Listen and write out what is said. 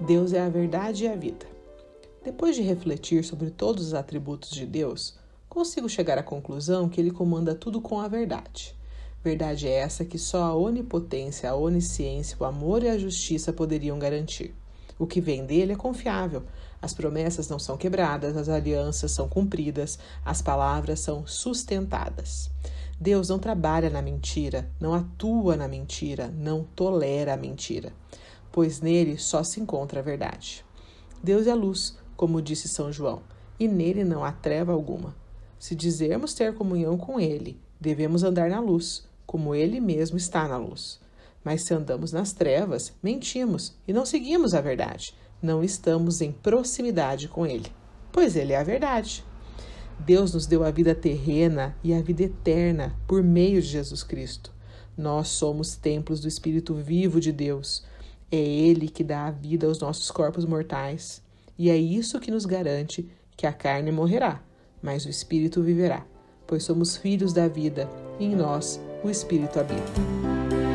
Deus é a verdade e a vida. Depois de refletir sobre todos os atributos de Deus, consigo chegar à conclusão que ele comanda tudo com a verdade. Verdade é essa que só a onipotência, a onisciência, o amor e a justiça poderiam garantir. O que vem dele é confiável. As promessas não são quebradas, as alianças são cumpridas, as palavras são sustentadas. Deus não trabalha na mentira, não atua na mentira, não tolera a mentira, pois nele só se encontra a verdade. Deus é luz, como disse São João, e nele não há treva alguma. Se dizermos ter comunhão com ele, devemos andar na luz, como ele mesmo está na luz. Mas se andamos nas trevas, mentimos e não seguimos a verdade. Não estamos em proximidade com ele, pois ele é a verdade. Deus nos deu a vida terrena e a vida eterna por meio de Jesus Cristo. Nós somos templos do Espírito vivo de Deus. É Ele que dá a vida aos nossos corpos mortais. E é isso que nos garante que a carne morrerá, mas o Espírito viverá, pois somos filhos da vida e em nós o Espírito habita.